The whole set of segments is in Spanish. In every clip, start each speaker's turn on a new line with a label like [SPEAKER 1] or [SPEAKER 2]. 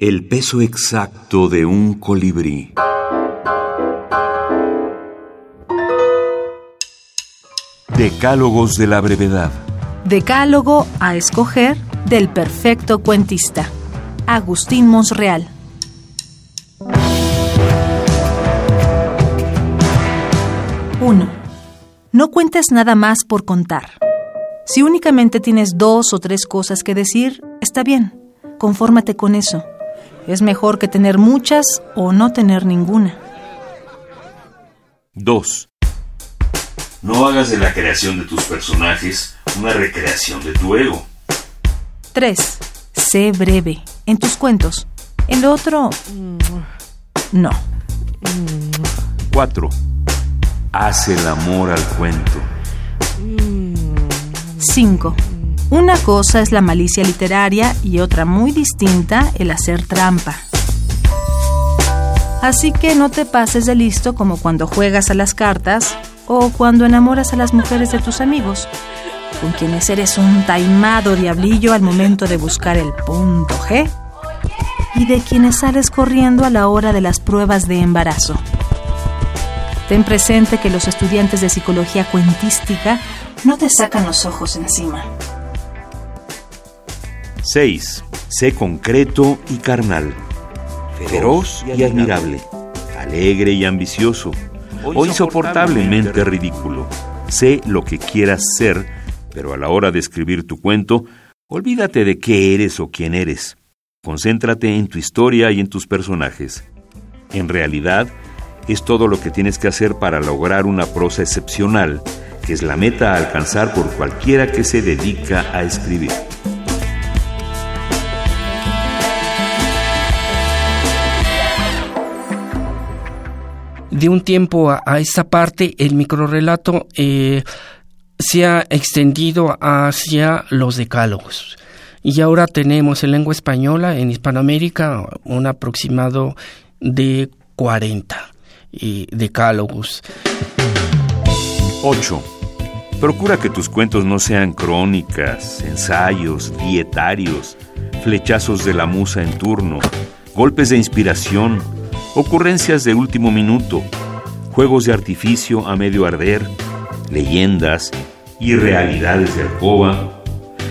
[SPEAKER 1] El peso exacto de un colibrí. Decálogos de la brevedad.
[SPEAKER 2] Decálogo a escoger del perfecto cuentista. Agustín Monsreal. 1. No cuentes nada más por contar. Si únicamente tienes dos o tres cosas que decir, está bien. Confórmate con eso. Es mejor que tener muchas o no tener ninguna.
[SPEAKER 1] 2. No hagas de la creación de tus personajes una recreación de tu ego.
[SPEAKER 2] 3. Sé breve en tus cuentos. En lo otro, no.
[SPEAKER 1] 4. Haz el amor al cuento.
[SPEAKER 2] 5. Una cosa es la malicia literaria y otra muy distinta el hacer trampa. Así que no te pases de listo como cuando juegas a las cartas o cuando enamoras a las mujeres de tus amigos, con quienes eres un taimado diablillo al momento de buscar el punto G y de quienes sales corriendo a la hora de las pruebas de embarazo. Ten presente que los estudiantes de psicología cuentística no te sacan los ojos encima.
[SPEAKER 1] 6. Sé concreto y carnal. Feroz y admirable. Alegre y ambicioso. O insoportablemente ridículo. Sé lo que quieras ser, pero a la hora de escribir tu cuento, olvídate de qué eres o quién eres. Concéntrate en tu historia y en tus personajes. En realidad, es todo lo que tienes que hacer para lograr una prosa excepcional, que es la meta a alcanzar por cualquiera que se dedica a escribir.
[SPEAKER 3] De un tiempo a, esta parte, el microrelato eh, se ha extendido hacia los decálogos. Y ahora tenemos en lengua española, en Hispanoamérica, un aproximado de 40 eh, decálogos.
[SPEAKER 1] 8. Procura que tus cuentos no sean crónicas, ensayos, dietarios, flechazos de la musa en turno, golpes de inspiración, ocurrencias de último minuto, juegos de artificio a medio arder, leyendas y realidades de alcoba,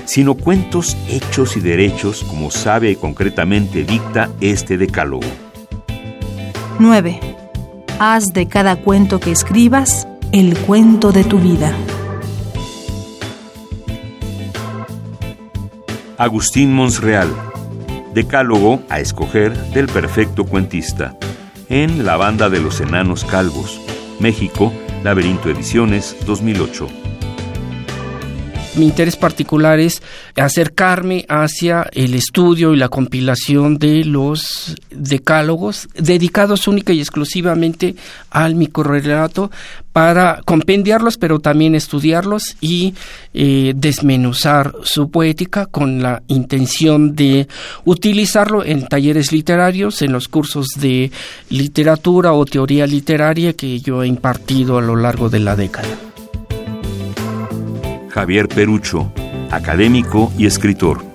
[SPEAKER 1] sino cuentos hechos y derechos como sabe y concretamente dicta este decálogo.
[SPEAKER 2] 9. Haz de cada cuento que escribas el cuento de tu vida.
[SPEAKER 1] Agustín Monsreal, Decálogo a escoger del perfecto cuentista, en La Banda de los Enanos Calvos, México, Laberinto Ediciones, 2008
[SPEAKER 3] mi interés particular es acercarme hacia el estudio y la compilación de los decálogos dedicados única y exclusivamente al microrelato para compendiarlos, pero también estudiarlos y eh, desmenuzar su poética con la intención de utilizarlo en talleres literarios, en los cursos de literatura o teoría literaria que yo he impartido a lo largo de la década.
[SPEAKER 1] Javier Perucho, académico y escritor.